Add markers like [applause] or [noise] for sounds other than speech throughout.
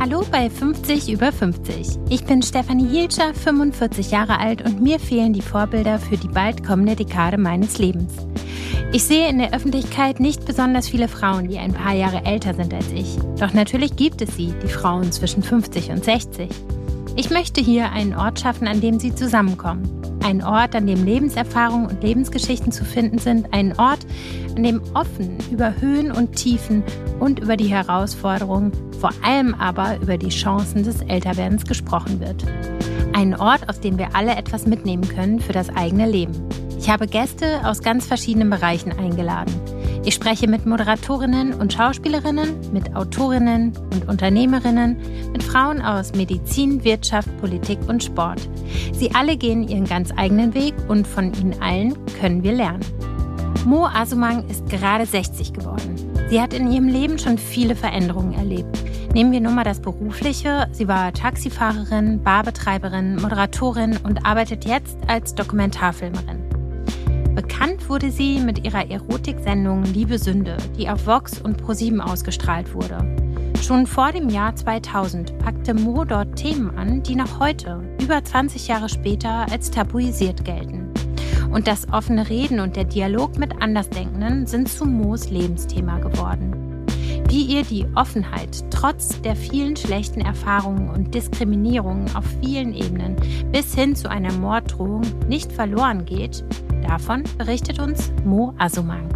Hallo bei 50 über 50. Ich bin Stefanie Hielscher, 45 Jahre alt und mir fehlen die Vorbilder für die bald kommende Dekade meines Lebens. Ich sehe in der Öffentlichkeit nicht besonders viele Frauen, die ein paar Jahre älter sind als ich. Doch natürlich gibt es sie, die Frauen zwischen 50 und 60. Ich möchte hier einen Ort schaffen, an dem sie zusammenkommen. Ein Ort, an dem Lebenserfahrungen und Lebensgeschichten zu finden sind. Ein Ort, an dem offen über Höhen und Tiefen und über die Herausforderungen, vor allem aber über die Chancen des Älterwerdens gesprochen wird. Ein Ort, aus dem wir alle etwas mitnehmen können für das eigene Leben. Ich habe Gäste aus ganz verschiedenen Bereichen eingeladen. Ich spreche mit Moderatorinnen und Schauspielerinnen, mit Autorinnen und Unternehmerinnen, mit Frauen aus Medizin, Wirtschaft, Politik und Sport. Sie alle gehen ihren ganz eigenen Weg und von ihnen allen können wir lernen. Mo Asumang ist gerade 60 geworden. Sie hat in ihrem Leben schon viele Veränderungen erlebt. Nehmen wir nur mal das Berufliche. Sie war Taxifahrerin, Barbetreiberin, Moderatorin und arbeitet jetzt als Dokumentarfilmerin. Bekannt wurde sie mit ihrer Erotiksendung Liebe Sünde, die auf Vox und ProSieben ausgestrahlt wurde. Schon vor dem Jahr 2000 packte Mo dort Themen an, die noch heute, über 20 Jahre später, als tabuisiert gelten. Und das offene Reden und der Dialog mit Andersdenkenden sind zu Moos Lebensthema geworden. Wie ihr die Offenheit trotz der vielen schlechten Erfahrungen und Diskriminierungen auf vielen Ebenen bis hin zu einer Morddrohung nicht verloren geht, Davon berichtet uns Mo Asumang.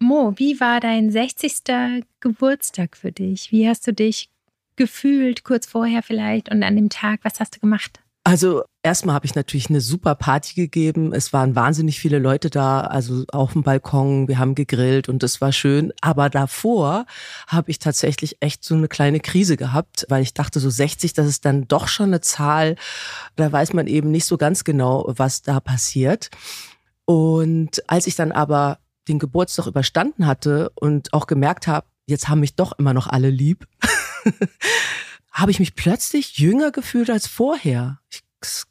Mo, wie war dein 60. Geburtstag für dich? Wie hast du dich gefühlt, kurz vorher vielleicht und an dem Tag? Was hast du gemacht? Also erstmal habe ich natürlich eine super Party gegeben. Es waren wahnsinnig viele Leute da, also auf dem Balkon. Wir haben gegrillt und es war schön. Aber davor habe ich tatsächlich echt so eine kleine Krise gehabt, weil ich dachte, so 60, das ist dann doch schon eine Zahl. Da weiß man eben nicht so ganz genau, was da passiert. Und als ich dann aber den Geburtstag überstanden hatte und auch gemerkt habe, jetzt haben mich doch immer noch alle lieb. [laughs] habe ich mich plötzlich jünger gefühlt als vorher. Ich,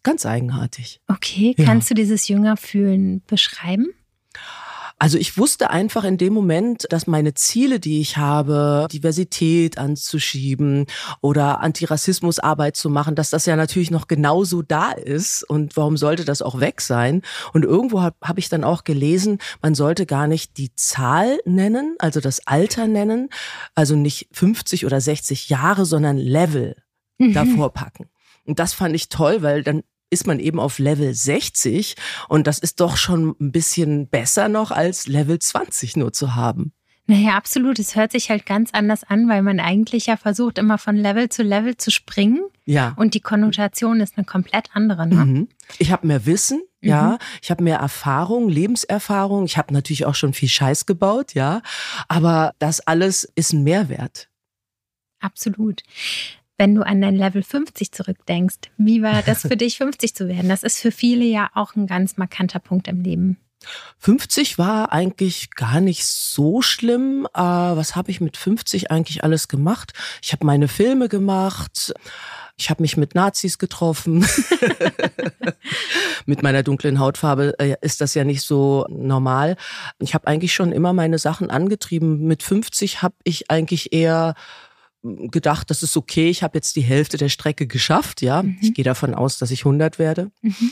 ganz eigenartig. Okay, kannst ja. du dieses jünger fühlen beschreiben? Also ich wusste einfach in dem Moment, dass meine Ziele, die ich habe, Diversität anzuschieben oder Antirassismusarbeit zu machen, dass das ja natürlich noch genauso da ist. Und warum sollte das auch weg sein? Und irgendwo habe hab ich dann auch gelesen, man sollte gar nicht die Zahl nennen, also das Alter nennen, also nicht 50 oder 60 Jahre, sondern Level mhm. davor packen. Und das fand ich toll, weil dann ist man eben auf Level 60 und das ist doch schon ein bisschen besser noch als Level 20 nur zu haben. Naja, absolut. Es hört sich halt ganz anders an, weil man eigentlich ja versucht, immer von Level zu Level zu springen. Ja. Und die Konnotation ist eine komplett andere. Ne? Mhm. Ich habe mehr Wissen, mhm. ja. Ich habe mehr Erfahrung, Lebenserfahrung. Ich habe natürlich auch schon viel Scheiß gebaut, ja. Aber das alles ist ein Mehrwert. Absolut wenn du an dein Level 50 zurückdenkst, wie war das [laughs] für dich, 50 zu werden? Das ist für viele ja auch ein ganz markanter Punkt im Leben. 50 war eigentlich gar nicht so schlimm. Äh, was habe ich mit 50 eigentlich alles gemacht? Ich habe meine Filme gemacht. Ich habe mich mit Nazis getroffen. [laughs] mit meiner dunklen Hautfarbe äh, ist das ja nicht so normal. Ich habe eigentlich schon immer meine Sachen angetrieben. Mit 50 habe ich eigentlich eher gedacht, das ist okay, ich habe jetzt die Hälfte der Strecke geschafft, ja. Mhm. Ich gehe davon aus, dass ich 100 werde. Mhm.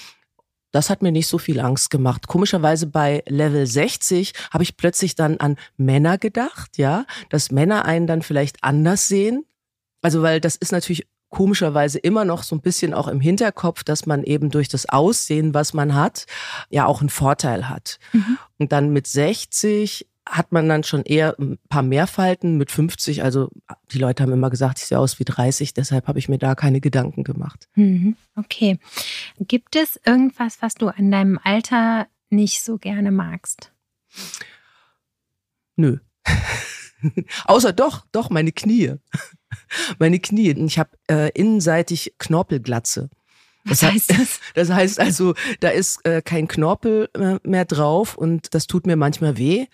Das hat mir nicht so viel Angst gemacht. Komischerweise bei Level 60 habe ich plötzlich dann an Männer gedacht, ja, dass Männer einen dann vielleicht anders sehen. Also, weil das ist natürlich komischerweise immer noch so ein bisschen auch im Hinterkopf, dass man eben durch das Aussehen, was man hat, ja auch einen Vorteil hat. Mhm. Und dann mit 60 hat man dann schon eher ein paar mehr Falten mit 50. Also die Leute haben immer gesagt, ich sehe aus wie 30, deshalb habe ich mir da keine Gedanken gemacht. Mhm. Okay. Gibt es irgendwas, was du an deinem Alter nicht so gerne magst? Nö. [laughs] Außer doch, doch, meine Knie. [laughs] meine Knie. Ich habe äh, innenseitig Knorpelglatze. Was das heißt das? [laughs] Das heißt also, da ist äh, kein Knorpel äh, mehr drauf und das tut mir manchmal weh.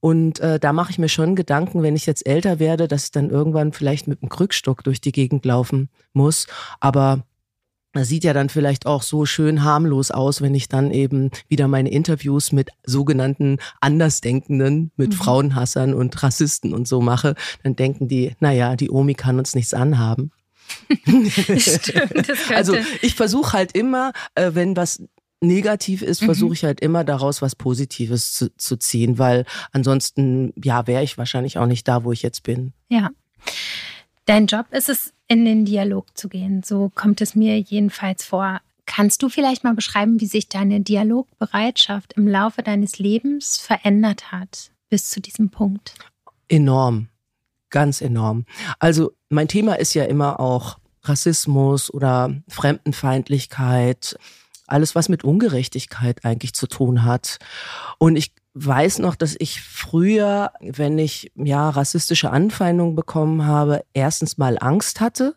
Und äh, da mache ich mir schon Gedanken, wenn ich jetzt älter werde, dass ich dann irgendwann vielleicht mit einem Krückstock durch die Gegend laufen muss. Aber das sieht ja dann vielleicht auch so schön harmlos aus, wenn ich dann eben wieder meine Interviews mit sogenannten Andersdenkenden, mit mhm. Frauenhassern und Rassisten und so mache. Dann denken die, naja, die Omi kann uns nichts anhaben. [laughs] Stimmt, also ich versuche halt immer, äh, wenn was negativ ist, mhm. versuche ich halt immer daraus was Positives zu, zu ziehen, weil ansonsten, ja, wäre ich wahrscheinlich auch nicht da, wo ich jetzt bin. Ja. Dein Job ist es, in den Dialog zu gehen. So kommt es mir jedenfalls vor. Kannst du vielleicht mal beschreiben, wie sich deine Dialogbereitschaft im Laufe deines Lebens verändert hat bis zu diesem Punkt? Enorm, ganz enorm. Also mein Thema ist ja immer auch Rassismus oder Fremdenfeindlichkeit, alles, was mit Ungerechtigkeit eigentlich zu tun hat. Und ich weiß noch, dass ich früher, wenn ich ja rassistische Anfeindungen bekommen habe, erstens mal Angst hatte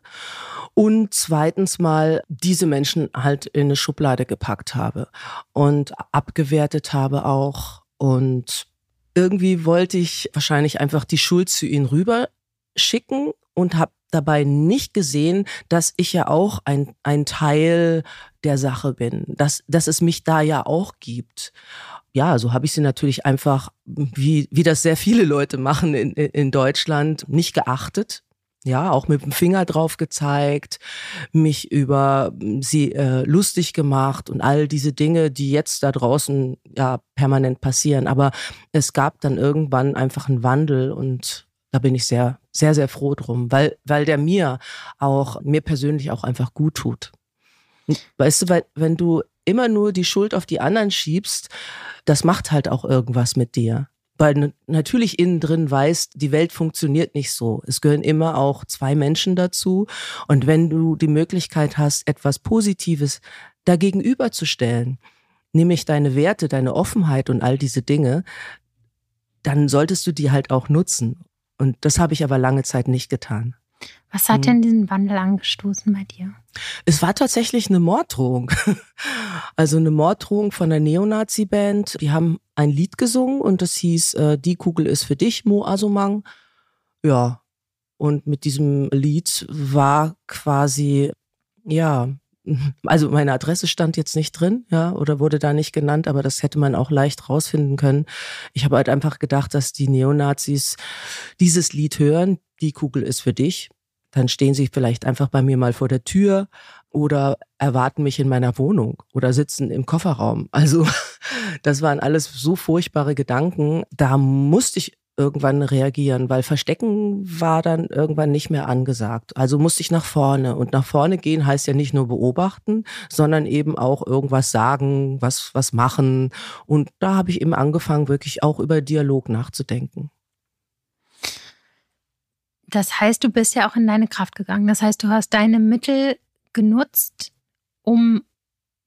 und zweitens mal diese Menschen halt in eine Schublade gepackt habe und abgewertet habe auch und irgendwie wollte ich wahrscheinlich einfach die Schuld zu ihnen rüber schicken und habe dabei nicht gesehen, dass ich ja auch ein, ein Teil der Sache bin, dass, dass es mich da ja auch gibt. Ja, so habe ich sie natürlich einfach, wie, wie das sehr viele Leute machen in, in Deutschland, nicht geachtet. Ja, auch mit dem Finger drauf gezeigt, mich über sie äh, lustig gemacht und all diese Dinge, die jetzt da draußen ja permanent passieren. Aber es gab dann irgendwann einfach einen Wandel und da bin ich sehr, sehr, sehr froh drum, weil, weil der mir auch, mir persönlich auch einfach gut tut. Weißt du, weil, wenn du immer nur die Schuld auf die anderen schiebst, das macht halt auch irgendwas mit dir. Weil natürlich innen drin weißt, die Welt funktioniert nicht so. Es gehören immer auch zwei Menschen dazu. Und wenn du die Möglichkeit hast, etwas Positives dagegenüber zu stellen, nämlich deine Werte, deine Offenheit und all diese Dinge, dann solltest du die halt auch nutzen. Und das habe ich aber lange Zeit nicht getan. Was hat hm. denn diesen Wandel angestoßen bei dir? Es war tatsächlich eine Morddrohung. [laughs] Also eine Morddrohung von der Neonazi-Band. Die haben ein Lied gesungen und das hieß äh, Die Kugel ist für dich, Mo Asumang. Ja. Und mit diesem Lied war quasi, ja, also meine Adresse stand jetzt nicht drin, ja, oder wurde da nicht genannt, aber das hätte man auch leicht rausfinden können. Ich habe halt einfach gedacht, dass die Neonazis dieses Lied hören, die Kugel ist für dich. Dann stehen sie vielleicht einfach bei mir mal vor der Tür oder erwarten mich in meiner Wohnung oder sitzen im Kofferraum. Also [laughs] das waren alles so furchtbare Gedanken. Da musste ich irgendwann reagieren, weil Verstecken war dann irgendwann nicht mehr angesagt. Also musste ich nach vorne. Und nach vorne gehen heißt ja nicht nur beobachten, sondern eben auch irgendwas sagen, was, was machen. Und da habe ich eben angefangen, wirklich auch über Dialog nachzudenken. Das heißt, du bist ja auch in deine Kraft gegangen. Das heißt, du hast deine Mittel genutzt, um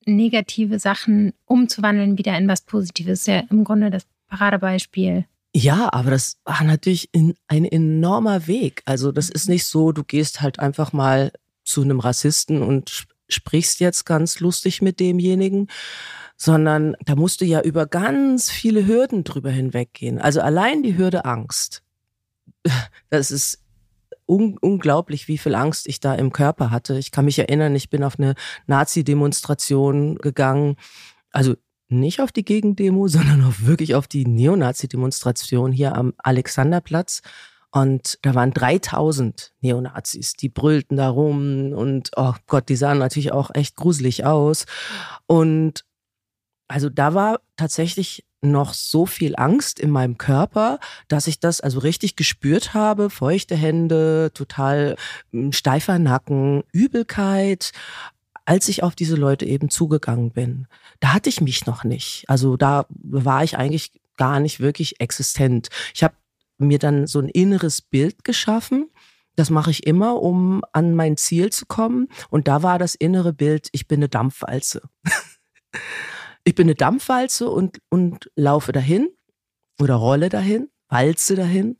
negative Sachen umzuwandeln wieder in was Positives. Ja, im Grunde das Paradebeispiel. Ja, aber das war natürlich in, ein enormer Weg. Also das ist nicht so, du gehst halt einfach mal zu einem Rassisten und sprichst jetzt ganz lustig mit demjenigen, sondern da musst du ja über ganz viele Hürden drüber hinweggehen. Also allein die Hürde Angst. [laughs] Das ist un unglaublich, wie viel Angst ich da im Körper hatte. Ich kann mich erinnern, ich bin auf eine Nazi-Demonstration gegangen. Also nicht auf die Gegendemo, [laughs] sondern auch wirklich auf die Neonazi-Demonstration hier am Alexanderplatz. Und da waren 3000 Neonazis, die brüllten da rum und oh Gott, die sahen natürlich auch echt gruselig aus. Und also da war tatsächlich noch so viel Angst in meinem Körper, dass ich das also richtig gespürt habe. Feuchte Hände, total hm, steifer Nacken, Übelkeit, als ich auf diese Leute eben zugegangen bin. Da hatte ich mich noch nicht. Also da war ich eigentlich gar nicht wirklich existent. Ich habe mir dann so ein inneres Bild geschaffen. Das mache ich immer, um an mein Ziel zu kommen. Und da war das innere Bild, ich bin eine Dampfwalze. [laughs] ich bin eine Dampfwalze und, und laufe dahin oder rolle dahin, walze dahin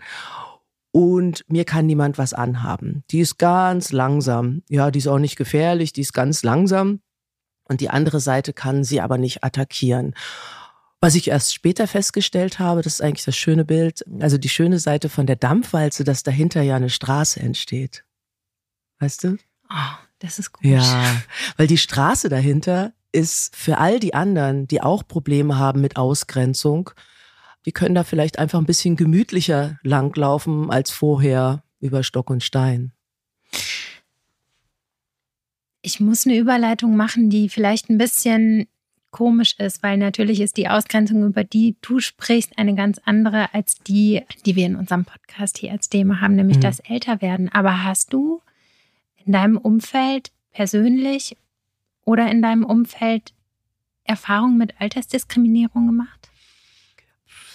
und mir kann niemand was anhaben. Die ist ganz langsam. Ja, die ist auch nicht gefährlich, die ist ganz langsam. Und die andere Seite kann sie aber nicht attackieren. Was ich erst später festgestellt habe, das ist eigentlich das schöne Bild, also die schöne Seite von der Dampfwalze, dass dahinter ja eine Straße entsteht. Weißt du? Oh, Das ist gut. Ja, weil die Straße dahinter ist für all die anderen, die auch Probleme haben mit Ausgrenzung, die können da vielleicht einfach ein bisschen gemütlicher langlaufen als vorher über Stock und Stein. Ich muss eine Überleitung machen, die vielleicht ein bisschen komisch ist, weil natürlich ist die Ausgrenzung, über die du sprichst, eine ganz andere als die, die wir in unserem Podcast hier als Thema haben, nämlich mhm. das Älterwerden. Aber hast du in deinem Umfeld persönlich oder in deinem Umfeld Erfahrungen mit Altersdiskriminierung gemacht?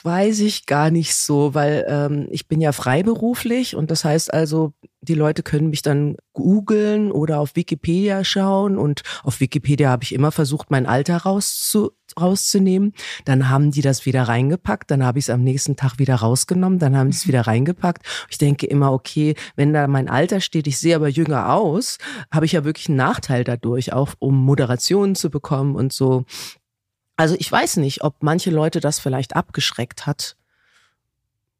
Weiß ich gar nicht so, weil ähm, ich bin ja freiberuflich und das heißt also, die Leute können mich dann googeln oder auf Wikipedia schauen und auf Wikipedia habe ich immer versucht, mein Alter rauszu, rauszunehmen. Dann haben die das wieder reingepackt, dann habe ich es am nächsten Tag wieder rausgenommen, dann haben sie es mhm. wieder reingepackt. Ich denke immer, okay, wenn da mein Alter steht, ich sehe aber jünger aus, habe ich ja wirklich einen Nachteil dadurch, auch um Moderationen zu bekommen und so. Also ich weiß nicht, ob manche Leute das vielleicht abgeschreckt hat.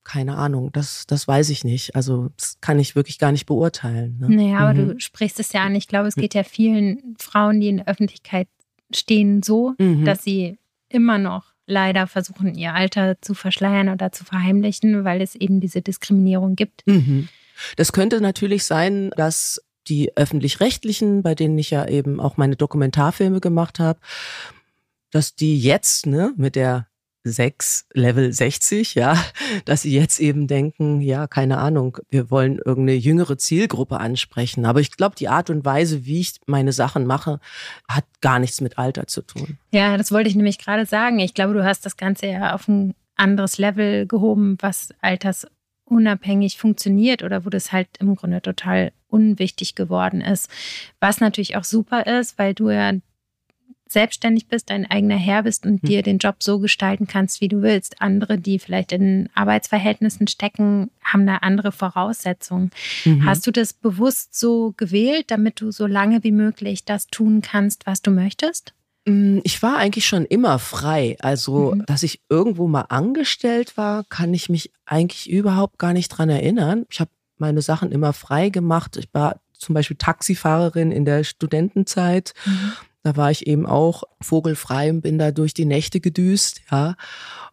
Keine Ahnung, das, das weiß ich nicht. Also das kann ich wirklich gar nicht beurteilen. Ne? Naja, aber mhm. du sprichst es ja an. Ich glaube, es geht ja vielen Frauen, die in der Öffentlichkeit stehen, so, mhm. dass sie immer noch leider versuchen, ihr Alter zu verschleiern oder zu verheimlichen, weil es eben diese Diskriminierung gibt. Mhm. Das könnte natürlich sein, dass die öffentlich-rechtlichen, bei denen ich ja eben auch meine Dokumentarfilme gemacht habe, dass die jetzt ne, mit der 6, Level 60, ja, [laughs] dass sie jetzt eben denken, ja, keine Ahnung, wir wollen irgendeine jüngere Zielgruppe ansprechen. Aber ich glaube, die Art und Weise, wie ich meine Sachen mache, hat gar nichts mit Alter zu tun. Ja, das wollte ich nämlich gerade sagen. Ich glaube, du hast das Ganze ja auf ein anderes Level gehoben, was altersunabhängig funktioniert oder wo das halt im Grunde total unwichtig geworden ist. Was natürlich auch super ist, weil du ja selbstständig bist, dein eigener Herr bist und hm. dir den Job so gestalten kannst, wie du willst. Andere, die vielleicht in Arbeitsverhältnissen stecken, haben da andere Voraussetzungen. Mhm. Hast du das bewusst so gewählt, damit du so lange wie möglich das tun kannst, was du möchtest? Mm, ich war eigentlich schon immer frei. Also, mhm. dass ich irgendwo mal angestellt war, kann ich mich eigentlich überhaupt gar nicht dran erinnern. Ich habe meine Sachen immer frei gemacht. Ich war zum Beispiel Taxifahrerin in der Studentenzeit. Mhm. Da war ich eben auch vogelfrei und bin da durch die Nächte gedüst, ja.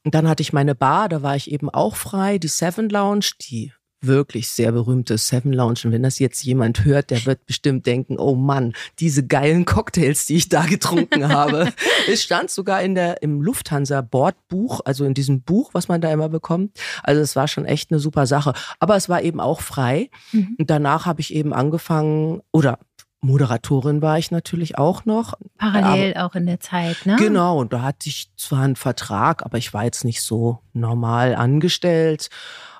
Und dann hatte ich meine Bar, da war ich eben auch frei, die Seven Lounge, die wirklich sehr berühmte Seven Lounge. Und wenn das jetzt jemand hört, der wird bestimmt denken, oh Mann, diese geilen Cocktails, die ich da getrunken [laughs] habe. es stand sogar in der, im Lufthansa Bordbuch, also in diesem Buch, was man da immer bekommt. Also es war schon echt eine super Sache. Aber es war eben auch frei. Mhm. Und danach habe ich eben angefangen, oder Moderatorin war ich natürlich auch noch. Parallel aber, auch in der Zeit, ne? Genau, und da hatte ich zwar einen Vertrag, aber ich war jetzt nicht so normal angestellt.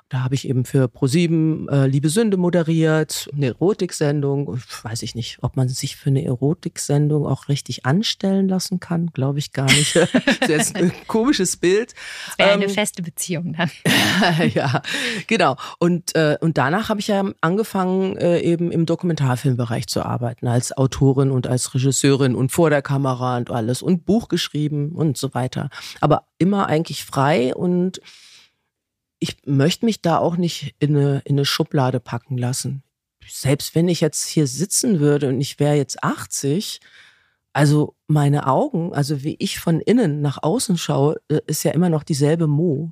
Da habe ich eben für ProSieben äh, Liebe Sünde moderiert, eine Erotiksendung. Weiß ich nicht, ob man sich für eine Erotiksendung auch richtig anstellen lassen kann. Glaube ich gar nicht. [laughs] das ist jetzt ein komisches Bild. Das wäre ähm, eine feste Beziehung dann. [laughs] ja, genau. Und, äh, und danach habe ich ja angefangen, äh, eben im Dokumentarfilmbereich zu arbeiten, als Autorin und als Regisseurin und vor der Kamera und alles und Buch geschrieben und so weiter. Aber immer eigentlich frei und ich möchte mich da auch nicht in eine, in eine Schublade packen lassen. Selbst wenn ich jetzt hier sitzen würde und ich wäre jetzt 80, also meine Augen, also wie ich von innen nach außen schaue, äh, ist ja immer noch dieselbe Mo.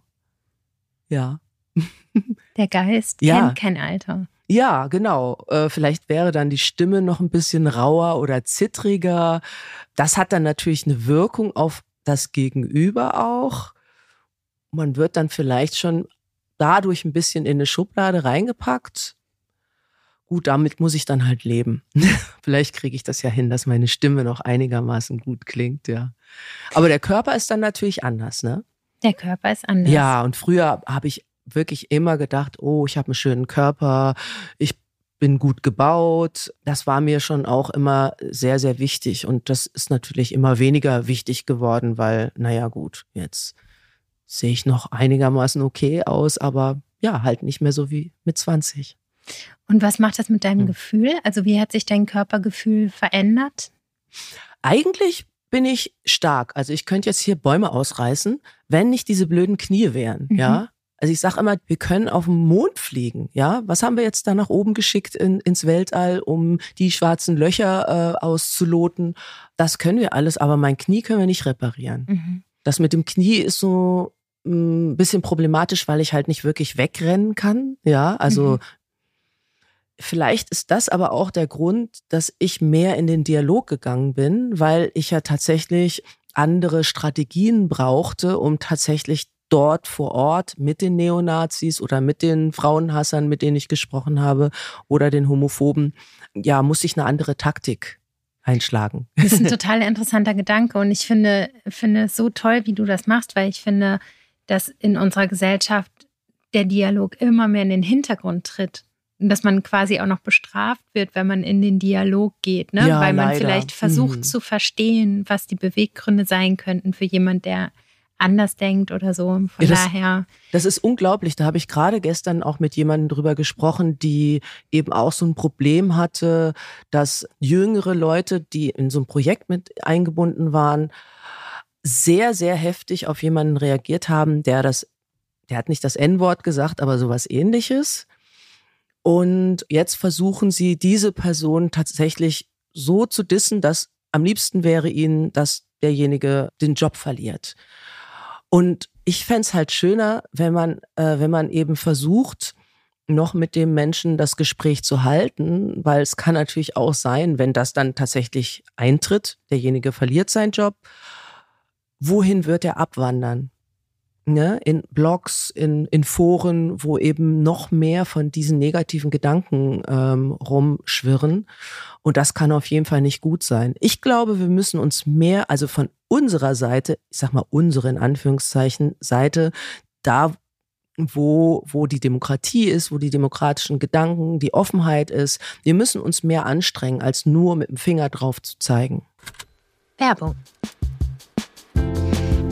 Ja. [laughs] Der Geist ja. kennt kein Alter. Ja, genau. Äh, vielleicht wäre dann die Stimme noch ein bisschen rauer oder zittriger. Das hat dann natürlich eine Wirkung auf das Gegenüber auch. Man wird dann vielleicht schon dadurch ein bisschen in eine Schublade reingepackt. Gut, damit muss ich dann halt leben. [laughs] Vielleicht kriege ich das ja hin, dass meine Stimme noch einigermaßen gut klingt, ja. Aber der Körper ist dann natürlich anders, ne? Der Körper ist anders. Ja, und früher habe ich wirklich immer gedacht, oh, ich habe einen schönen Körper, ich bin gut gebaut. Das war mir schon auch immer sehr, sehr wichtig. Und das ist natürlich immer weniger wichtig geworden, weil, naja, gut, jetzt sehe ich noch einigermaßen okay aus, aber ja, halt nicht mehr so wie mit 20. Und was macht das mit deinem hm. Gefühl? Also wie hat sich dein Körpergefühl verändert? Eigentlich bin ich stark. Also ich könnte jetzt hier Bäume ausreißen, wenn nicht diese blöden Knie wären, mhm. ja. Also ich sage immer, wir können auf den Mond fliegen. Ja, was haben wir jetzt da nach oben geschickt in, ins Weltall, um die schwarzen Löcher äh, auszuloten? Das können wir alles, aber mein Knie können wir nicht reparieren. Mhm. Das mit dem Knie ist so ein bisschen problematisch, weil ich halt nicht wirklich wegrennen kann. Ja, also mhm. vielleicht ist das aber auch der Grund, dass ich mehr in den Dialog gegangen bin, weil ich ja tatsächlich andere Strategien brauchte, um tatsächlich dort vor Ort mit den Neonazis oder mit den Frauenhassern, mit denen ich gesprochen habe, oder den Homophoben, ja, muss ich eine andere Taktik einschlagen. Das ist ein [laughs] total interessanter Gedanke und ich finde, finde es so toll, wie du das machst, weil ich finde, dass in unserer Gesellschaft der Dialog immer mehr in den Hintergrund tritt. Und dass man quasi auch noch bestraft wird, wenn man in den Dialog geht, ne? Ja, weil man leider. vielleicht versucht mhm. zu verstehen, was die Beweggründe sein könnten für jemand, der anders denkt oder so. Von ja, das, daher. Das ist unglaublich. Da habe ich gerade gestern auch mit jemandem drüber gesprochen, die eben auch so ein Problem hatte, dass jüngere Leute, die in so ein Projekt mit eingebunden waren, sehr, sehr heftig auf jemanden reagiert haben, der das, der hat nicht das N-Wort gesagt, aber sowas ähnliches. Und jetzt versuchen sie, diese Person tatsächlich so zu dissen, dass am liebsten wäre ihnen, dass derjenige den Job verliert. Und ich fände halt schöner, wenn man, äh, wenn man eben versucht, noch mit dem Menschen das Gespräch zu halten, weil es kann natürlich auch sein, wenn das dann tatsächlich eintritt, derjenige verliert seinen Job, wohin wird er abwandern? Ne? In Blogs, in, in Foren, wo eben noch mehr von diesen negativen Gedanken ähm, rumschwirren. Und das kann auf jeden Fall nicht gut sein. Ich glaube, wir müssen uns mehr, also von unserer Seite, ich sag mal unsere in Anführungszeichen Seite, da wo, wo die Demokratie ist, wo die demokratischen Gedanken, die Offenheit ist. Wir müssen uns mehr anstrengen, als nur mit dem Finger drauf zu zeigen. Werbung.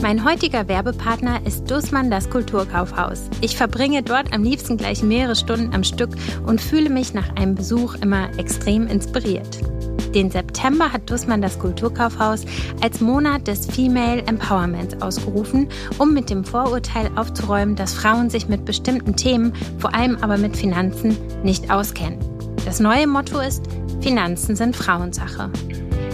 Mein heutiger Werbepartner ist Dussmann das Kulturkaufhaus. Ich verbringe dort am liebsten gleich mehrere Stunden am Stück und fühle mich nach einem Besuch immer extrem inspiriert. Den September hat Dussmann das Kulturkaufhaus als Monat des Female Empowerments ausgerufen, um mit dem Vorurteil aufzuräumen, dass Frauen sich mit bestimmten Themen, vor allem aber mit Finanzen, nicht auskennen. Das neue Motto ist, Finanzen sind Frauensache.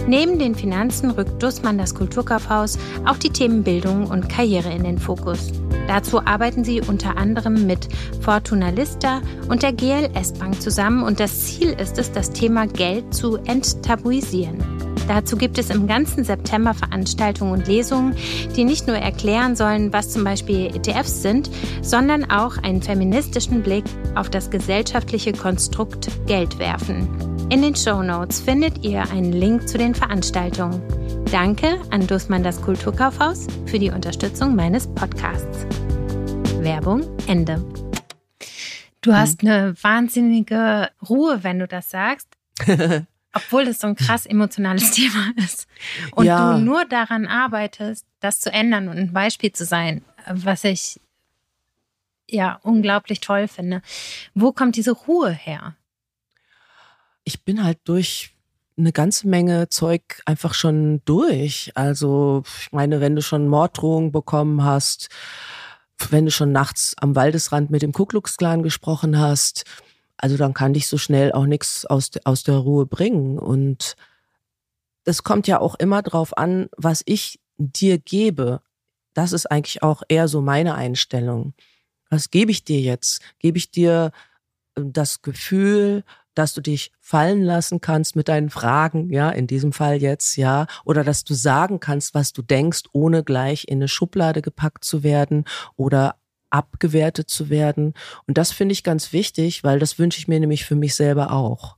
Neben den Finanzen rückt Dussmann das Kulturkaufhaus auch die Themen Bildung und Karriere in den Fokus. Dazu arbeiten sie unter anderem mit Fortuna Lista und der GLS Bank zusammen und das Ziel ist es, das Thema Geld zu enttabuisieren. Dazu gibt es im ganzen September Veranstaltungen und Lesungen, die nicht nur erklären sollen, was zum Beispiel ETFs sind, sondern auch einen feministischen Blick auf das gesellschaftliche Konstrukt Geld werfen. In den Show Notes findet ihr einen Link zu den Veranstaltungen. Danke an Dussmann das Kulturkaufhaus für die Unterstützung meines Podcasts. Werbung Ende. Du hast eine wahnsinnige Ruhe, wenn du das sagst. [laughs] obwohl das so ein krass emotionales [laughs] Thema ist. Und ja. du nur daran arbeitest, das zu ändern und ein Beispiel zu sein, was ich ja unglaublich toll finde. Wo kommt diese Ruhe her? Ich bin halt durch eine ganze Menge Zeug einfach schon durch. Also, ich meine, wenn du schon Morddrohungen bekommen hast, wenn du schon nachts am Waldesrand mit dem Ku Klux Klan gesprochen hast, also dann kann dich so schnell auch nichts aus, aus der Ruhe bringen. Und es kommt ja auch immer drauf an, was ich dir gebe. Das ist eigentlich auch eher so meine Einstellung. Was gebe ich dir jetzt? Gebe ich dir äh, das Gefühl, dass du dich fallen lassen kannst mit deinen Fragen, ja, in diesem Fall jetzt, ja, oder dass du sagen kannst, was du denkst, ohne gleich in eine Schublade gepackt zu werden oder abgewertet zu werden. Und das finde ich ganz wichtig, weil das wünsche ich mir nämlich für mich selber auch.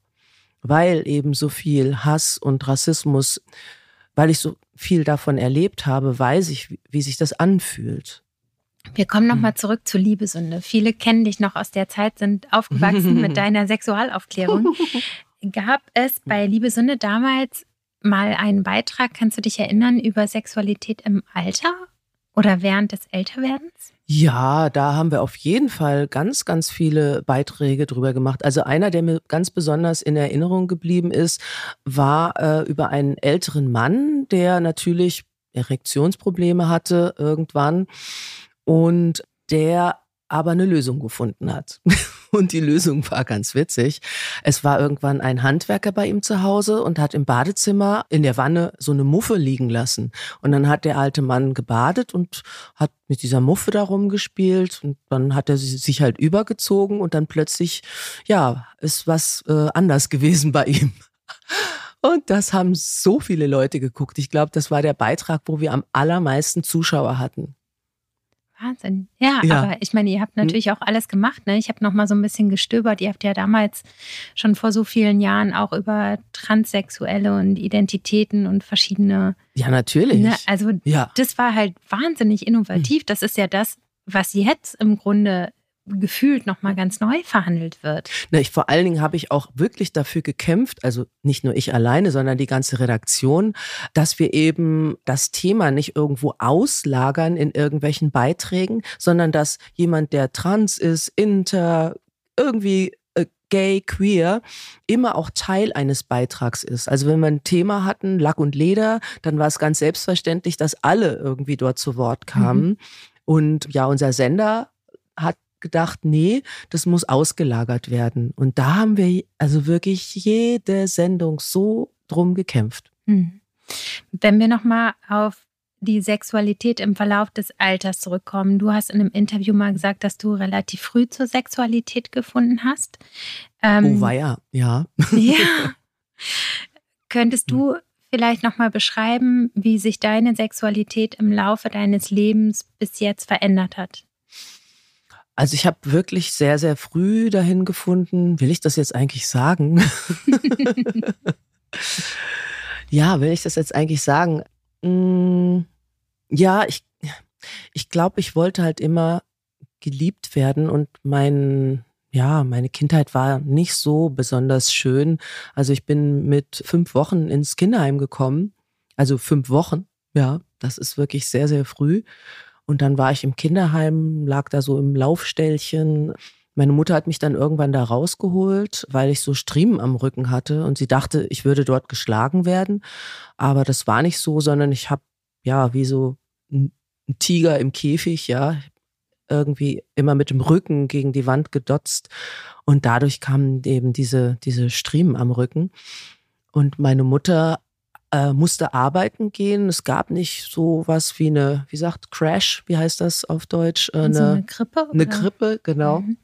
Weil eben so viel Hass und Rassismus, weil ich so viel davon erlebt habe, weiß ich, wie sich das anfühlt. Wir kommen nochmal hm. zurück zur Liebesünde. Viele kennen dich noch aus der Zeit, sind aufgewachsen mit [laughs] deiner Sexualaufklärung. Gab es bei Liebesünde damals mal einen Beitrag, kannst du dich erinnern, über Sexualität im Alter oder während des Älterwerdens? Ja, da haben wir auf jeden Fall ganz, ganz viele Beiträge drüber gemacht. Also einer, der mir ganz besonders in Erinnerung geblieben ist, war äh, über einen älteren Mann, der natürlich Erektionsprobleme hatte irgendwann und der aber eine Lösung gefunden hat. [laughs] Und die Lösung war ganz witzig. Es war irgendwann ein Handwerker bei ihm zu Hause und hat im Badezimmer in der Wanne so eine Muffe liegen lassen. Und dann hat der alte Mann gebadet und hat mit dieser Muffe da rumgespielt und dann hat er sich halt übergezogen und dann plötzlich, ja, ist was äh, anders gewesen bei ihm. Und das haben so viele Leute geguckt. Ich glaube, das war der Beitrag, wo wir am allermeisten Zuschauer hatten. Wahnsinn. Ja, ja, aber ich meine, ihr habt hm. natürlich auch alles gemacht. Ne? Ich habe noch mal so ein bisschen gestöbert. Ihr habt ja damals schon vor so vielen Jahren auch über Transsexuelle und Identitäten und verschiedene. Ja, natürlich. Ne? Also ja. das war halt wahnsinnig innovativ. Hm. Das ist ja das, was jetzt im Grunde gefühlt nochmal ganz neu verhandelt wird. Na, ich, vor allen Dingen habe ich auch wirklich dafür gekämpft, also nicht nur ich alleine, sondern die ganze Redaktion, dass wir eben das Thema nicht irgendwo auslagern in irgendwelchen Beiträgen, sondern dass jemand, der trans ist, inter, irgendwie äh, gay, queer, immer auch Teil eines Beitrags ist. Also wenn wir ein Thema hatten, Lack und Leder, dann war es ganz selbstverständlich, dass alle irgendwie dort zu Wort kamen. Mhm. Und ja, unser Sender gedacht, nee, das muss ausgelagert werden. Und da haben wir also wirklich jede Sendung so drum gekämpft. Hm. Wenn wir nochmal auf die Sexualität im Verlauf des Alters zurückkommen. Du hast in einem Interview mal gesagt, dass du relativ früh zur Sexualität gefunden hast. Ähm, oh, war ja, [laughs] ja. Ja. [laughs] Könntest du vielleicht nochmal beschreiben, wie sich deine Sexualität im Laufe deines Lebens bis jetzt verändert hat? Also ich habe wirklich sehr, sehr früh dahin gefunden, will ich das jetzt eigentlich sagen? [laughs] ja, will ich das jetzt eigentlich sagen? Mm, ja, ich, ich glaube, ich wollte halt immer geliebt werden und mein, ja, meine Kindheit war nicht so besonders schön. Also ich bin mit fünf Wochen ins Kinderheim gekommen. Also fünf Wochen, ja, das ist wirklich sehr, sehr früh. Und dann war ich im Kinderheim, lag da so im Laufstellchen. Meine Mutter hat mich dann irgendwann da rausgeholt, weil ich so Striemen am Rücken hatte und sie dachte, ich würde dort geschlagen werden. Aber das war nicht so, sondern ich habe ja wie so ein Tiger im Käfig, ja, irgendwie immer mit dem Rücken gegen die Wand gedotzt und dadurch kamen eben diese, diese Striemen am Rücken. Und meine Mutter äh, musste arbeiten gehen. Es gab nicht so was wie eine, wie sagt, Crash, wie heißt das auf Deutsch? Äh, eine, so eine Krippe? Oder? Eine Krippe, genau. Mhm.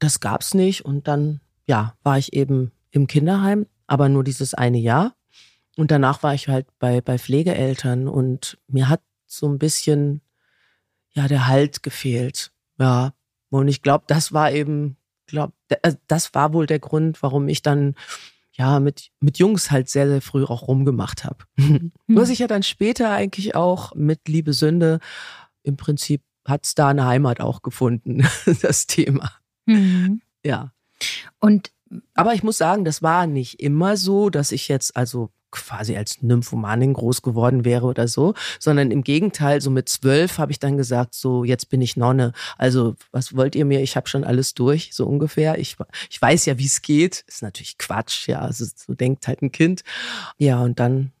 Das gab's nicht. Und dann, ja, war ich eben im Kinderheim, aber nur dieses eine Jahr. Und danach war ich halt bei, bei Pflegeeltern und mir hat so ein bisschen, ja, der Halt gefehlt. Ja. Und ich glaube, das war eben, glaub, äh, das war wohl der Grund, warum ich dann ja, mit, mit Jungs halt sehr, sehr früh auch rumgemacht habe. Mhm. Was ich ja dann später eigentlich auch mit Liebe Sünde, im Prinzip hat es da eine Heimat auch gefunden, [laughs] das Thema. Mhm. Ja. Und aber ich muss sagen, das war nicht immer so, dass ich jetzt also quasi als Nymphomanin groß geworden wäre oder so, sondern im Gegenteil, so mit zwölf habe ich dann gesagt, so jetzt bin ich Nonne. Also was wollt ihr mir? Ich habe schon alles durch, so ungefähr. Ich, ich weiß ja, wie es geht. Ist natürlich Quatsch, ja. Also so denkt halt ein Kind. Ja, und dann,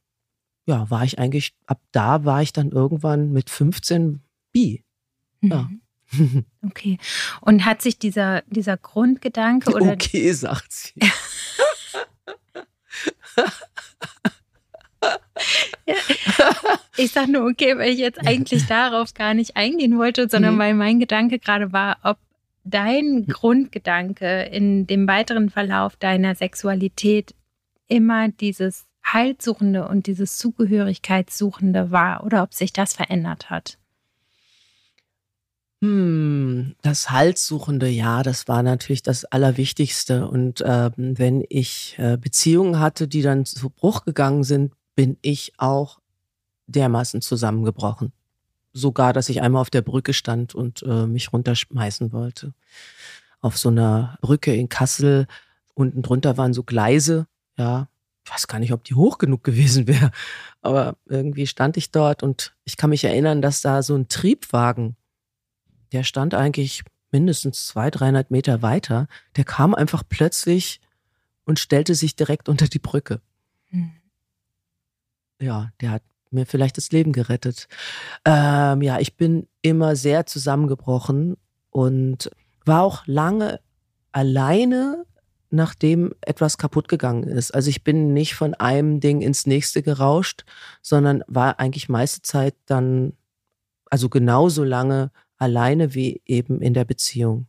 ja, war ich eigentlich, ab da war ich dann irgendwann mit 15 bi. Ja. Mhm. Okay. Und hat sich dieser, dieser Grundgedanke oder. Okay, sagt sie. [laughs] ja. Ich sage nur okay, weil ich jetzt eigentlich darauf gar nicht eingehen wollte, sondern mhm. weil mein Gedanke gerade war, ob dein Grundgedanke in dem weiteren Verlauf deiner Sexualität immer dieses Heilsuchende und dieses Zugehörigkeitssuchende war oder ob sich das verändert hat. Hm, das Halssuchende, ja, das war natürlich das Allerwichtigste. Und äh, wenn ich äh, Beziehungen hatte, die dann zu Bruch gegangen sind, bin ich auch dermaßen zusammengebrochen. Sogar, dass ich einmal auf der Brücke stand und äh, mich runterschmeißen wollte. Auf so einer Brücke in Kassel. Unten drunter waren so Gleise, ja. Ich weiß gar nicht, ob die hoch genug gewesen wäre. Aber irgendwie stand ich dort und ich kann mich erinnern, dass da so ein Triebwagen der stand eigentlich mindestens 200, 300 Meter weiter. Der kam einfach plötzlich und stellte sich direkt unter die Brücke. Mhm. Ja, der hat mir vielleicht das Leben gerettet. Ähm, ja, ich bin immer sehr zusammengebrochen und war auch lange alleine, nachdem etwas kaputt gegangen ist. Also ich bin nicht von einem Ding ins nächste gerauscht, sondern war eigentlich meiste Zeit dann, also genauso lange alleine wie eben in der Beziehung.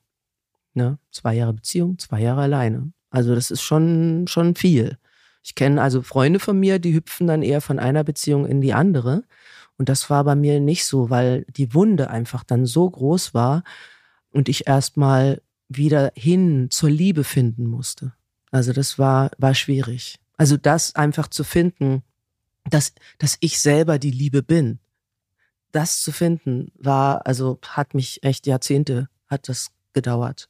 Ne? Zwei Jahre Beziehung, zwei Jahre alleine. Also das ist schon, schon viel. Ich kenne also Freunde von mir, die hüpfen dann eher von einer Beziehung in die andere. Und das war bei mir nicht so, weil die Wunde einfach dann so groß war und ich erstmal wieder hin zur Liebe finden musste. Also das war, war schwierig. Also das einfach zu finden, dass, dass ich selber die Liebe bin. Das zu finden war, also hat mich echt Jahrzehnte, hat das gedauert.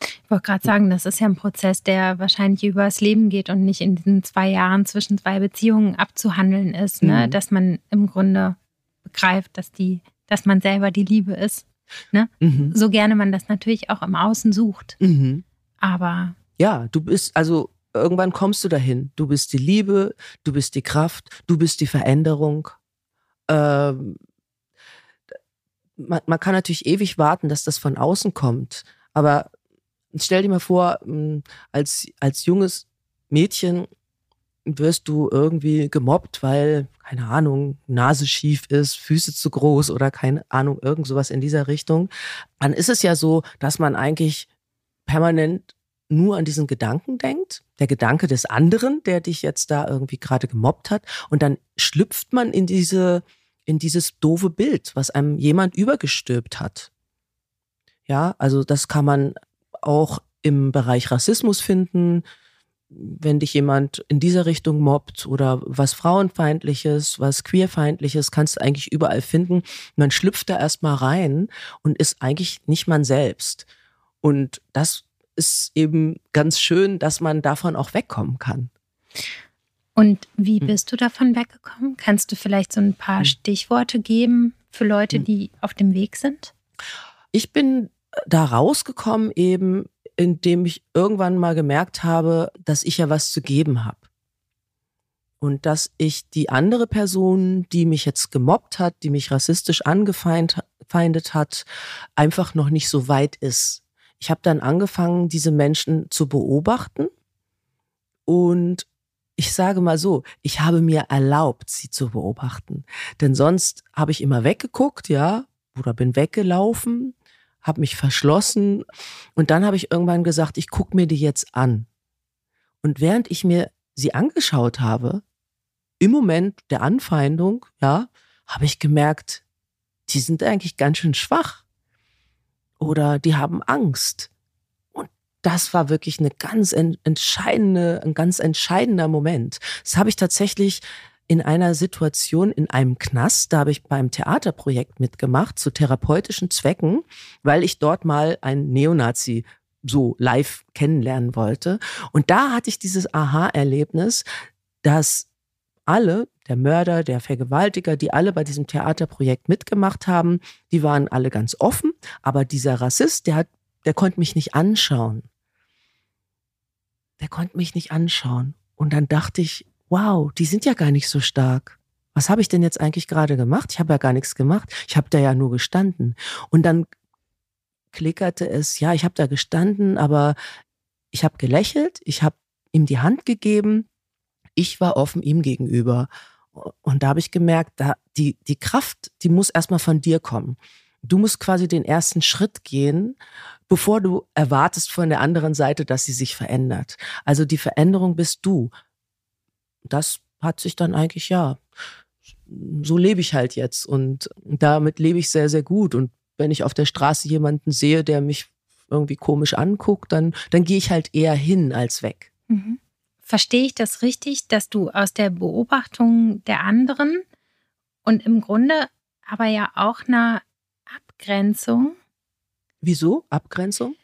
Ich wollte gerade sagen, das ist ja ein Prozess, der wahrscheinlich übers Leben geht und nicht in diesen zwei Jahren zwischen zwei Beziehungen abzuhandeln ist, ne? Mhm. dass man im Grunde begreift, dass die, dass man selber die Liebe ist. Ne? Mhm. So gerne man das natürlich auch im Außen sucht. Mhm. Aber. Ja, du bist, also irgendwann kommst du dahin. Du bist die Liebe, du bist die Kraft, du bist die Veränderung. Ähm, man, man kann natürlich ewig warten, dass das von außen kommt. Aber stell dir mal vor, hm, als, als junges Mädchen wirst du irgendwie gemobbt, weil, keine Ahnung, Nase schief ist, Füße zu groß oder keine Ahnung, irgend sowas in dieser Richtung, dann ist es ja so, dass man eigentlich permanent nur an diesen Gedanken denkt, der Gedanke des anderen, der dich jetzt da irgendwie gerade gemobbt hat, und dann schlüpft man in diese, in dieses doofe Bild, was einem jemand übergestülpt hat. Ja, also das kann man auch im Bereich Rassismus finden, wenn dich jemand in dieser Richtung mobbt oder was Frauenfeindliches, was Queerfeindliches, kannst du eigentlich überall finden. Man schlüpft da erstmal rein und ist eigentlich nicht man selbst. Und das ist eben ganz schön, dass man davon auch wegkommen kann. Und wie hm. bist du davon weggekommen? Kannst du vielleicht so ein paar hm. Stichworte geben für Leute, hm. die auf dem Weg sind? Ich bin da rausgekommen eben, indem ich irgendwann mal gemerkt habe, dass ich ja was zu geben habe. Und dass ich die andere Person, die mich jetzt gemobbt hat, die mich rassistisch angefeindet hat, einfach noch nicht so weit ist. Ich habe dann angefangen, diese Menschen zu beobachten und ich sage mal so, ich habe mir erlaubt, sie zu beobachten. Denn sonst habe ich immer weggeguckt, ja, oder bin weggelaufen habe mich verschlossen und dann habe ich irgendwann gesagt, ich gucke mir die jetzt an. Und während ich mir sie angeschaut habe, im Moment der Anfeindung, ja, habe ich gemerkt, die sind eigentlich ganz schön schwach oder die haben Angst. Das war wirklich eine ganz entscheidende, ein ganz entscheidender Moment. Das habe ich tatsächlich in einer Situation in einem Knast, da habe ich beim Theaterprojekt mitgemacht zu therapeutischen Zwecken, weil ich dort mal einen Neonazi so live kennenlernen wollte. Und da hatte ich dieses Aha-Erlebnis, dass alle, der Mörder, der Vergewaltiger, die alle bei diesem Theaterprojekt mitgemacht haben, die waren alle ganz offen, aber dieser Rassist, der hat, der konnte mich nicht anschauen. Der konnte mich nicht anschauen. Und dann dachte ich, wow, die sind ja gar nicht so stark. Was habe ich denn jetzt eigentlich gerade gemacht? Ich habe ja gar nichts gemacht. Ich habe da ja nur gestanden. Und dann klickerte es, ja, ich habe da gestanden, aber ich habe gelächelt, ich habe ihm die Hand gegeben, ich war offen ihm gegenüber. Und da habe ich gemerkt, da, die, die Kraft, die muss erstmal von dir kommen. Du musst quasi den ersten Schritt gehen, bevor du erwartest von der anderen Seite, dass sie sich verändert. Also die Veränderung bist du das hat sich dann eigentlich, ja, so lebe ich halt jetzt und damit lebe ich sehr, sehr gut. Und wenn ich auf der Straße jemanden sehe, der mich irgendwie komisch anguckt, dann, dann gehe ich halt eher hin als weg. Mhm. Verstehe ich das richtig, dass du aus der Beobachtung der anderen und im Grunde aber ja auch einer Abgrenzung. Wieso Abgrenzung?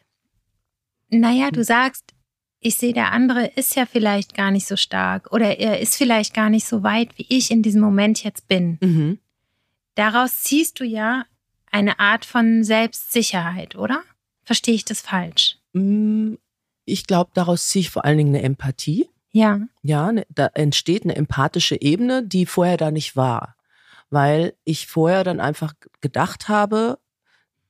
Naja, du sagst, ich sehe, der andere ist ja vielleicht gar nicht so stark oder er ist vielleicht gar nicht so weit, wie ich in diesem Moment jetzt bin. Mhm. Daraus ziehst du ja eine Art von Selbstsicherheit, oder? Verstehe ich das falsch? Mm, ich glaube, daraus ziehe ich vor allen Dingen eine Empathie. Ja. Ja, ne, da entsteht eine empathische Ebene, die vorher da nicht war. Weil ich vorher dann einfach gedacht habe,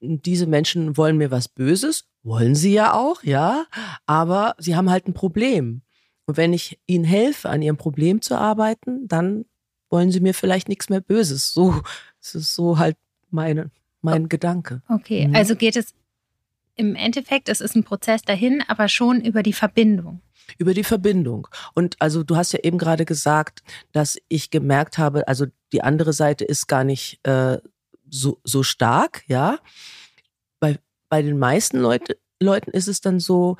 diese Menschen wollen mir was Böses, wollen sie ja auch, ja, aber sie haben halt ein Problem. Und wenn ich ihnen helfe, an ihrem Problem zu arbeiten, dann wollen sie mir vielleicht nichts mehr Böses. So, es ist so halt meine, mein Gedanke. Okay, mhm. also geht es im Endeffekt, es ist ein Prozess dahin, aber schon über die Verbindung. Über die Verbindung. Und also du hast ja eben gerade gesagt, dass ich gemerkt habe, also die andere Seite ist gar nicht äh, so, so stark, ja. Bei, den meisten Leute, Leuten ist es dann so,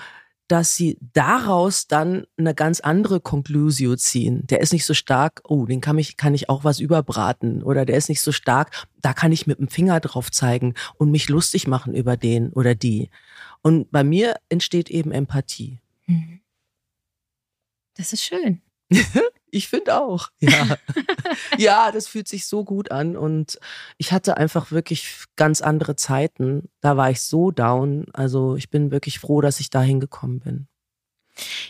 dass sie daraus dann eine ganz andere Conclusio ziehen. Der ist nicht so stark, oh, den kann ich, kann ich auch was überbraten. Oder der ist nicht so stark, da kann ich mit dem Finger drauf zeigen und mich lustig machen über den oder die. Und bei mir entsteht eben Empathie. Mhm. Das ist schön. [laughs] Ich finde auch, ja. [laughs] ja, das fühlt sich so gut an und ich hatte einfach wirklich ganz andere Zeiten. Da war ich so down. Also ich bin wirklich froh, dass ich da hingekommen bin.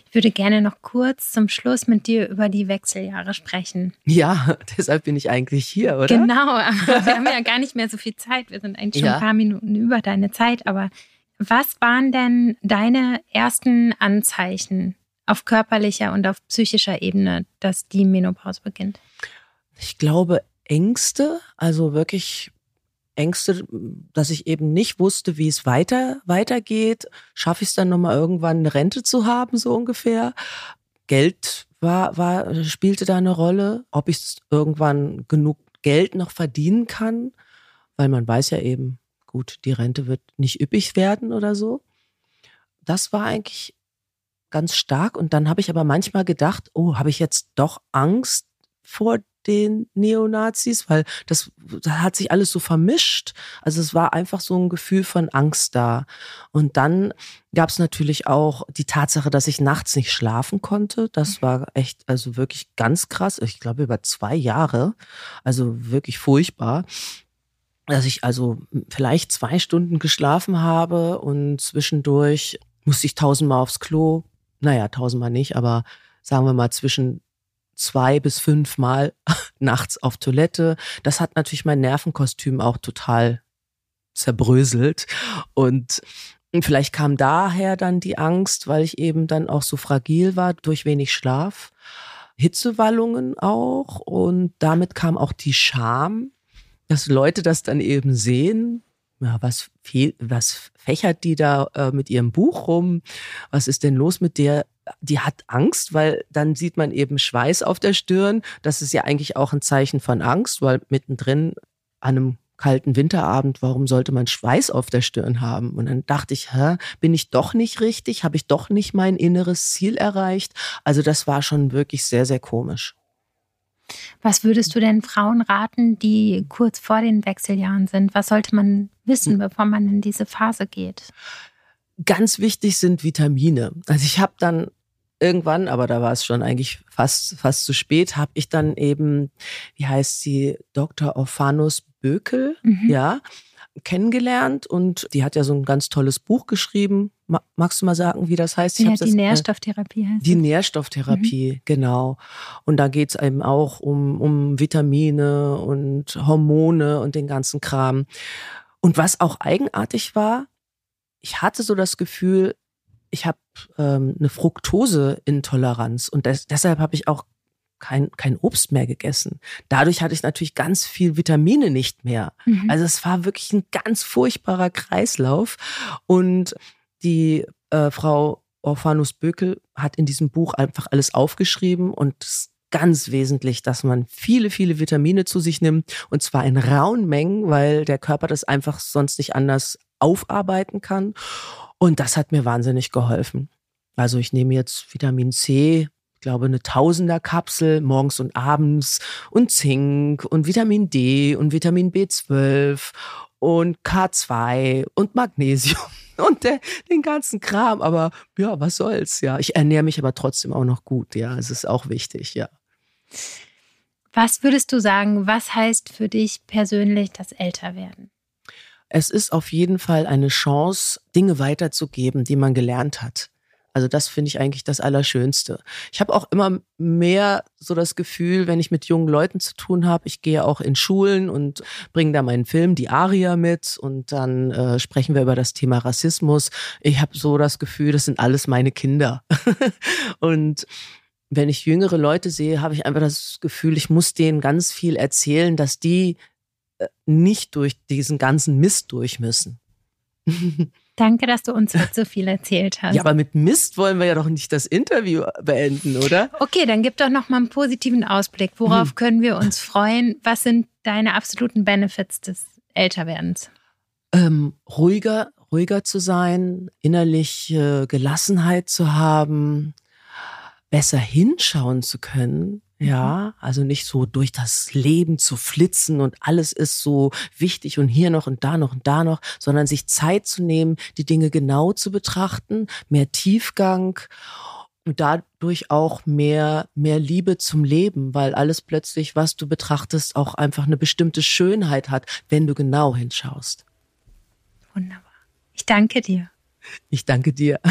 Ich würde gerne noch kurz zum Schluss mit dir über die Wechseljahre sprechen. Ja, [laughs] deshalb bin ich eigentlich hier, oder? Genau, aber wir haben ja gar nicht mehr so viel Zeit. Wir sind eigentlich schon ja. ein paar Minuten über deine Zeit. Aber was waren denn deine ersten Anzeichen auf körperlicher und auf psychischer Ebene, dass die Menopause beginnt? Ich glaube Ängste, also wirklich Ängste, dass ich eben nicht wusste, wie es weiter weitergeht. Schaffe ich es dann nochmal irgendwann eine Rente zu haben, so ungefähr? Geld war, war, spielte da eine Rolle, ob ich irgendwann genug Geld noch verdienen kann, weil man weiß ja eben, gut, die Rente wird nicht üppig werden oder so. Das war eigentlich ganz stark. Und dann habe ich aber manchmal gedacht, oh, habe ich jetzt doch Angst vor den Neonazis, weil das, das hat sich alles so vermischt. Also es war einfach so ein Gefühl von Angst da. Und dann gab es natürlich auch die Tatsache, dass ich nachts nicht schlafen konnte. Das mhm. war echt, also wirklich ganz krass. Ich glaube über zwei Jahre. Also wirklich furchtbar dass ich also vielleicht zwei Stunden geschlafen habe und zwischendurch musste ich tausendmal aufs Klo naja, tausendmal nicht, aber sagen wir mal zwischen zwei bis fünf Mal [laughs] nachts auf Toilette. Das hat natürlich mein Nervenkostüm auch total zerbröselt. Und vielleicht kam daher dann die Angst, weil ich eben dann auch so fragil war durch wenig Schlaf. Hitzewallungen auch. Und damit kam auch die Scham, dass Leute das dann eben sehen, ja, was, was fächert die da äh, mit ihrem Buch rum? Was ist denn los mit der? Die hat Angst, weil dann sieht man eben Schweiß auf der Stirn. Das ist ja eigentlich auch ein Zeichen von Angst, weil mittendrin an einem kalten Winterabend, warum sollte man Schweiß auf der Stirn haben? Und dann dachte ich, hä, bin ich doch nicht richtig? Habe ich doch nicht mein inneres Ziel erreicht? Also das war schon wirklich sehr, sehr komisch. Was würdest du denn Frauen raten, die kurz vor den Wechseljahren sind? Was sollte man wissen, hm. bevor man in diese Phase geht? Ganz wichtig sind Vitamine. Also ich habe dann irgendwann, aber da war es schon eigentlich fast fast zu spät, habe ich dann eben, wie heißt sie, Dr. Orphanus Bökel, mhm. ja, kennengelernt und die hat ja so ein ganz tolles Buch geschrieben. Magst du mal sagen, wie das heißt? Ich ja, die das, äh, Nährstofftherapie heißt Die Nährstofftherapie, mhm. genau. Und da geht es eben auch um, um Vitamine und Hormone und den ganzen Kram. Und was auch eigenartig war, ich hatte so das Gefühl, ich habe ähm, eine Fructoseintoleranz und des, deshalb habe ich auch kein, kein Obst mehr gegessen. Dadurch hatte ich natürlich ganz viel Vitamine nicht mehr. Mhm. Also es war wirklich ein ganz furchtbarer Kreislauf. Und die äh, Frau Orphanus Bökel hat in diesem Buch einfach alles aufgeschrieben und es ganz wesentlich, dass man viele, viele Vitamine zu sich nimmt und zwar in rauen Mengen, weil der Körper das einfach sonst nicht anders aufarbeiten kann. Und das hat mir wahnsinnig geholfen. Also ich nehme jetzt Vitamin C glaube, eine Tausender-Kapsel morgens und abends und Zink und Vitamin D und Vitamin B12 und K2 und Magnesium [laughs] und der, den ganzen Kram. Aber ja, was soll's, ja. Ich ernähre mich aber trotzdem auch noch gut, ja. Es ist auch wichtig, ja. Was würdest du sagen, was heißt für dich persönlich das Älterwerden? Es ist auf jeden Fall eine Chance, Dinge weiterzugeben, die man gelernt hat. Also das finde ich eigentlich das Allerschönste. Ich habe auch immer mehr so das Gefühl, wenn ich mit jungen Leuten zu tun habe, ich gehe auch in Schulen und bringe da meinen Film Die Aria mit und dann äh, sprechen wir über das Thema Rassismus. Ich habe so das Gefühl, das sind alles meine Kinder. [laughs] und wenn ich jüngere Leute sehe, habe ich einfach das Gefühl, ich muss denen ganz viel erzählen, dass die äh, nicht durch diesen ganzen Mist durch müssen. [laughs] Danke, dass du uns so viel erzählt hast. Ja, aber mit Mist wollen wir ja doch nicht das Interview beenden, oder? Okay, dann gib doch noch mal einen positiven Ausblick. Worauf hm. können wir uns freuen? Was sind deine absoluten Benefits des Älterwerdens? Ähm, ruhiger, ruhiger zu sein, innerlich Gelassenheit zu haben, besser hinschauen zu können, ja, mhm. also nicht so durch das Leben zu flitzen und alles ist so wichtig und hier noch und da noch und da noch, sondern sich Zeit zu nehmen, die Dinge genau zu betrachten, mehr Tiefgang und dadurch auch mehr, mehr Liebe zum Leben, weil alles plötzlich, was du betrachtest, auch einfach eine bestimmte Schönheit hat, wenn du genau hinschaust. Wunderbar. Ich danke dir. Ich danke dir. [laughs]